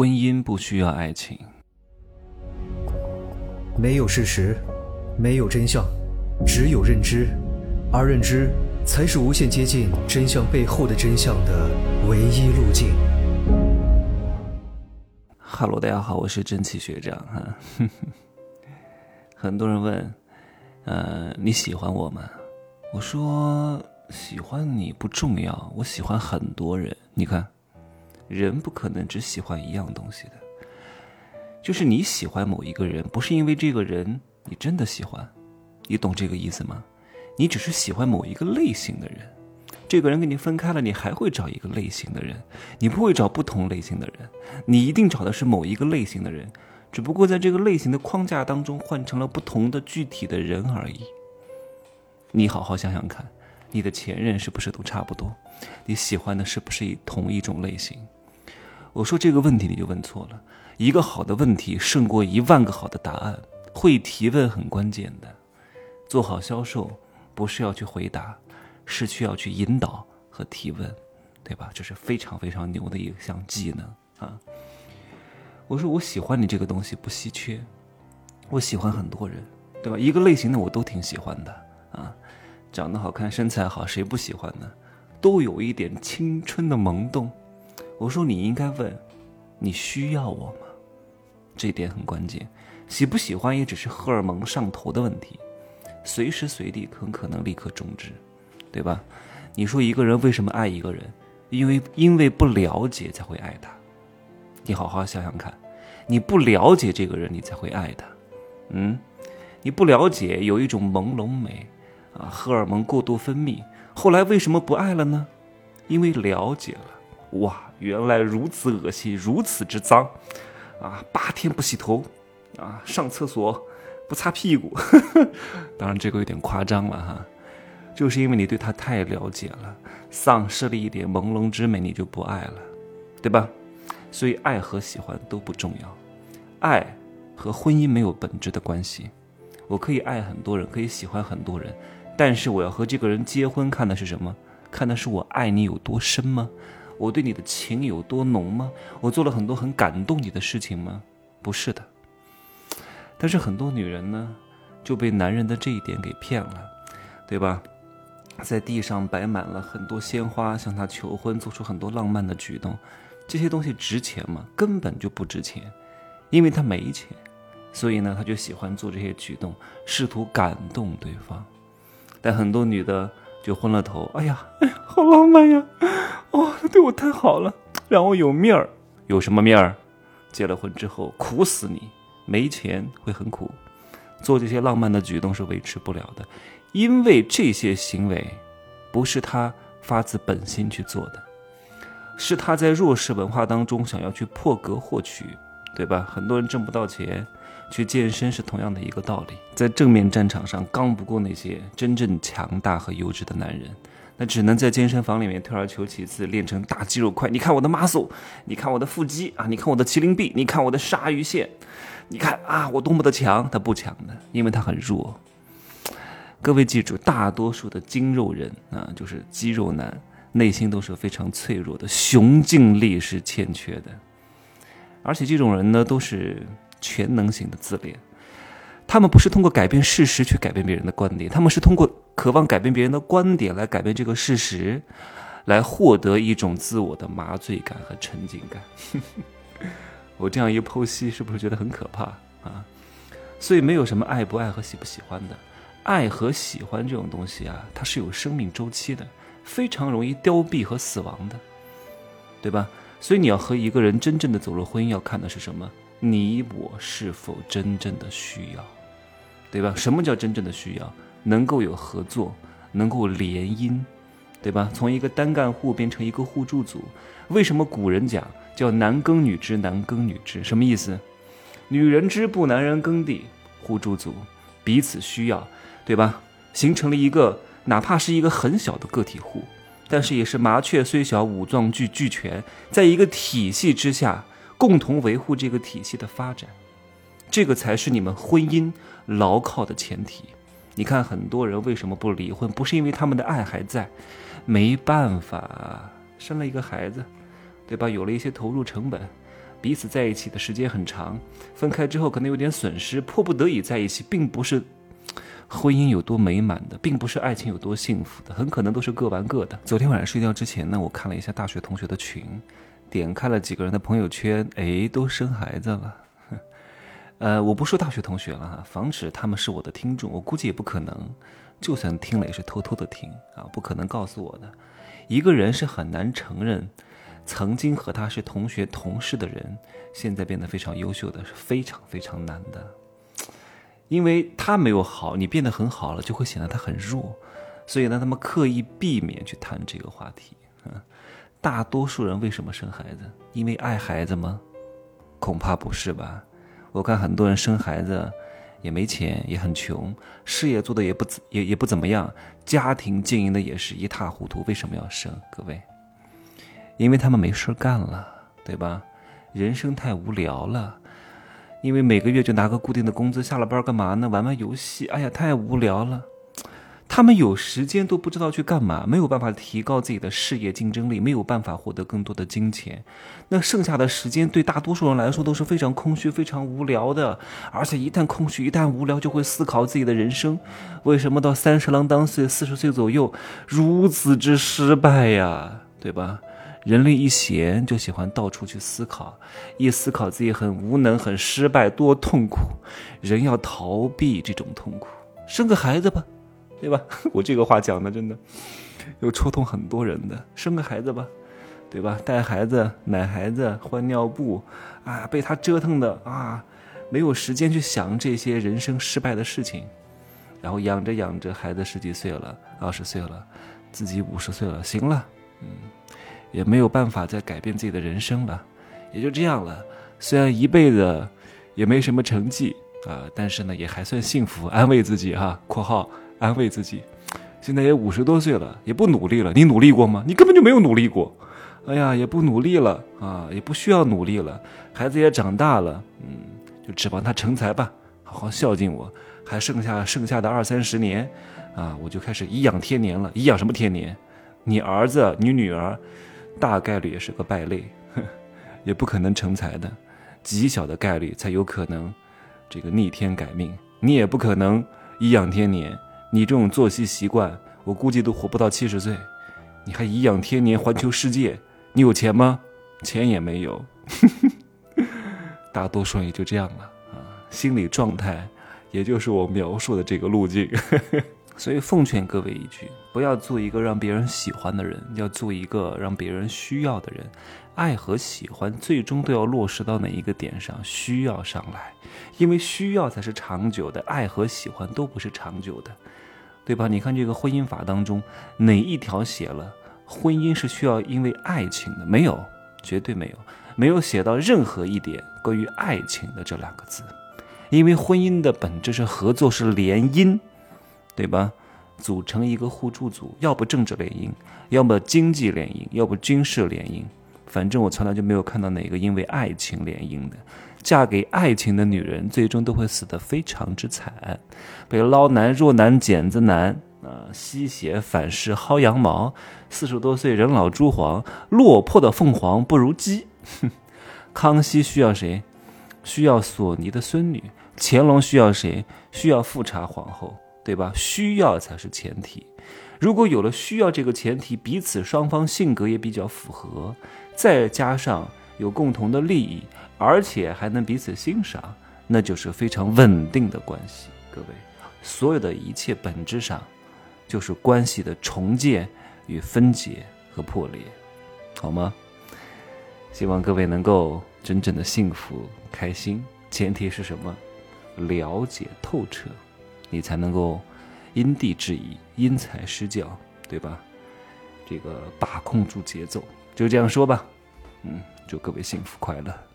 婚姻不需要爱情。没有事实，没有真相，只有认知，而认知才是无限接近真相背后的真相的唯一路径。哈喽，大家好，我是真奇学长哈。很多人问，呃，你喜欢我吗？我说，喜欢你不重要，我喜欢很多人。你看。人不可能只喜欢一样东西的，就是你喜欢某一个人，不是因为这个人你真的喜欢，你懂这个意思吗？你只是喜欢某一个类型的人，这个人跟你分开了，你还会找一个类型的人，你不会找不同类型的人，你一定找的是某一个类型的人，只不过在这个类型的框架当中换成了不同的具体的人而已。你好好想想看，你的前任是不是都差不多？你喜欢的是不是同一种类型？我说这个问题你就问错了，一个好的问题胜过一万个好的答案。会提问很关键的，做好销售不是要去回答，是需要去引导和提问，对吧？这是非常非常牛的一项技能啊！我说我喜欢你这个东西不稀缺，我喜欢很多人，对吧？一个类型的我都挺喜欢的啊，长得好看，身材好，谁不喜欢呢？都有一点青春的萌动。我说你应该问，你需要我吗？这点很关键。喜不喜欢也只是荷尔蒙上头的问题，随时随地很可能立刻终止，对吧？你说一个人为什么爱一个人？因为因为不了解才会爱他。你好好想想看，你不了解这个人，你才会爱他。嗯，你不了解有一种朦胧美啊，荷尔蒙过度分泌，后来为什么不爱了呢？因为了解了。哇，原来如此恶心，如此之脏，啊，八天不洗头，啊，上厕所不擦屁股，当然这个有点夸张了哈，就是因为你对他太了解了，丧失了一点朦胧之美，你就不爱了，对吧？所以爱和喜欢都不重要，爱和婚姻没有本质的关系。我可以爱很多人，可以喜欢很多人，但是我要和这个人结婚，看的是什么？看的是我爱你有多深吗？我对你的情有多浓吗？我做了很多很感动你的事情吗？不是的。但是很多女人呢，就被男人的这一点给骗了，对吧？在地上摆满了很多鲜花，向他求婚，做出很多浪漫的举动，这些东西值钱吗？根本就不值钱，因为他没钱，所以呢，他就喜欢做这些举动，试图感动对方。但很多女的就昏了头，哎呀，哎呀，好浪漫呀！哦，他对我太好了，让我有面儿。有什么面儿？结了婚之后苦死你，没钱会很苦，做这些浪漫的举动是维持不了的，因为这些行为不是他发自本心去做的，是他在弱势文化当中想要去破格获取，对吧？很多人挣不到钱，去健身是同样的一个道理，在正面战场上刚不过那些真正强大和优质的男人。那只能在健身房里面退而求其次，练成大肌肉块。你看我的 muscle，你看我的腹肌啊，你看我的麒麟臂，你看我的鲨鱼线，你看啊，我多么的强，他不强的，因为他很弱。各位记住，大多数的精肉人啊，就是肌肉男，内心都是非常脆弱的，雄劲力是欠缺的。而且这种人呢，都是全能型的自恋。他们不是通过改变事实去改变别人的观点，他们是通过渴望改变别人的观点来改变这个事实，来获得一种自我的麻醉感和沉浸感。我这样一剖析，是不是觉得很可怕啊？所以没有什么爱不爱和喜不喜欢的，爱和喜欢这种东西啊，它是有生命周期的，非常容易凋敝和死亡的，对吧？所以你要和一个人真正的走入婚姻，要看的是什么？你我是否真正的需要？对吧？什么叫真正的需要？能够有合作，能够联姻，对吧？从一个单干户变成一个互助组。为什么古人讲叫男耕女织，男耕女织？什么意思？女人织布，男人耕地，互助组，彼此需要，对吧？形成了一个哪怕是一个很小的个体户，但是也是麻雀虽小，五脏俱俱全，在一个体系之下，共同维护这个体系的发展。这个才是你们婚姻牢靠的前提。你看，很多人为什么不离婚？不是因为他们的爱还在，没办法，生了一个孩子，对吧？有了一些投入成本，彼此在一起的时间很长，分开之后可能有点损失，迫不得已在一起，并不是婚姻有多美满的，并不是爱情有多幸福的，很可能都是各玩各的。昨天晚上睡觉之前呢，我看了一下大学同学的群，点开了几个人的朋友圈，哎，都生孩子了。呃，我不说大学同学了哈，防止他们是我的听众，我估计也不可能，就算听了也是偷偷的听啊，不可能告诉我的。一个人是很难承认。曾经和他是同学同事的人，现在变得非常优秀的是非常非常难的，因为他没有好，你变得很好了，就会显得他很弱，所以呢，他们刻意避免去谈这个话题。嗯 大多数人为什么生孩子？因为爱孩子吗？恐怕不是吧。我看很多人生孩子也没钱，也很穷，事业做的也不也也不怎么样，家庭经营的也是一塌糊涂，为什么要生？各位？因为他们没事干了，对吧？人生太无聊了，因为每个月就拿个固定的工资，下了班干嘛呢？玩玩游戏。哎呀，太无聊了。他们有时间都不知道去干嘛，没有办法提高自己的事业竞争力，没有办法获得更多的金钱。那剩下的时间对大多数人来说都是非常空虚、非常无聊的。而且一旦空虚、一旦无聊，就会思考自己的人生：为什么到三十郎当岁、四十岁左右如此之失败呀？对吧？人类一闲就喜欢到处去思考，一思考自己很无能、很失败，多痛苦。人要逃避这种痛苦，生个孩子吧，对吧？我这个话讲的真的，有戳痛很多人的。生个孩子吧，对吧？带孩子、奶孩子、换尿布，啊，被他折腾的啊，没有时间去想这些人生失败的事情。然后养着养着，孩子十几岁了，二十岁了，自己五十岁了，行了，嗯。也没有办法再改变自己的人生了，也就这样了。虽然一辈子也没什么成绩啊，但是呢，也还算幸福，安慰自己哈（括号安慰自己）。现在也五十多岁了，也不努力了。你努力过吗？你根本就没有努力过。哎呀，也不努力了啊，也不需要努力了。孩子也长大了，嗯，就指望他成才吧，好好孝敬我。还剩下剩下的二三十年，啊，我就开始颐养天年了。颐养什么天年？你儿子，你女儿。大概率也是个败类，也不可能成才的，极小的概率才有可能这个逆天改命。你也不可能颐养天年，你这种作息习惯，我估计都活不到七十岁。你还颐养天年环球世界？你有钱吗？钱也没有，大多数人也就这样了啊。心理状态，也就是我描述的这个路径。所以奉劝各位一句：不要做一个让别人喜欢的人，要做一个让别人需要的人。爱和喜欢最终都要落实到哪一个点上？需要上来，因为需要才是长久的，爱和喜欢都不是长久的，对吧？你看这个婚姻法当中，哪一条写了婚姻是需要因为爱情的？没有，绝对没有，没有写到任何一点关于爱情的这两个字，因为婚姻的本质是合作，是联姻。对吧？组成一个互助组，要不政治联姻，要么经济联姻，要不军事联姻。反正我从来就没有看到哪个因为爱情联姻的。嫁给爱情的女人，最终都会死得非常之惨，被捞男若男剪子男啊，吸血反噬薅羊毛。四十多岁人老珠黄，落魄的凤凰不如鸡。康熙需要谁？需要索尼的孙女。乾隆需要谁？需要富察皇后。对吧？需要才是前提。如果有了需要这个前提，彼此双方性格也比较符合，再加上有共同的利益，而且还能彼此欣赏，那就是非常稳定的关系。各位，所有的一切本质上就是关系的重建与分解和破裂，好吗？希望各位能够真正的幸福开心。前提是什么？了解透彻。你才能够因地制宜、因材施教，对吧？这个把控住节奏，就这样说吧。嗯，祝各位幸福快乐。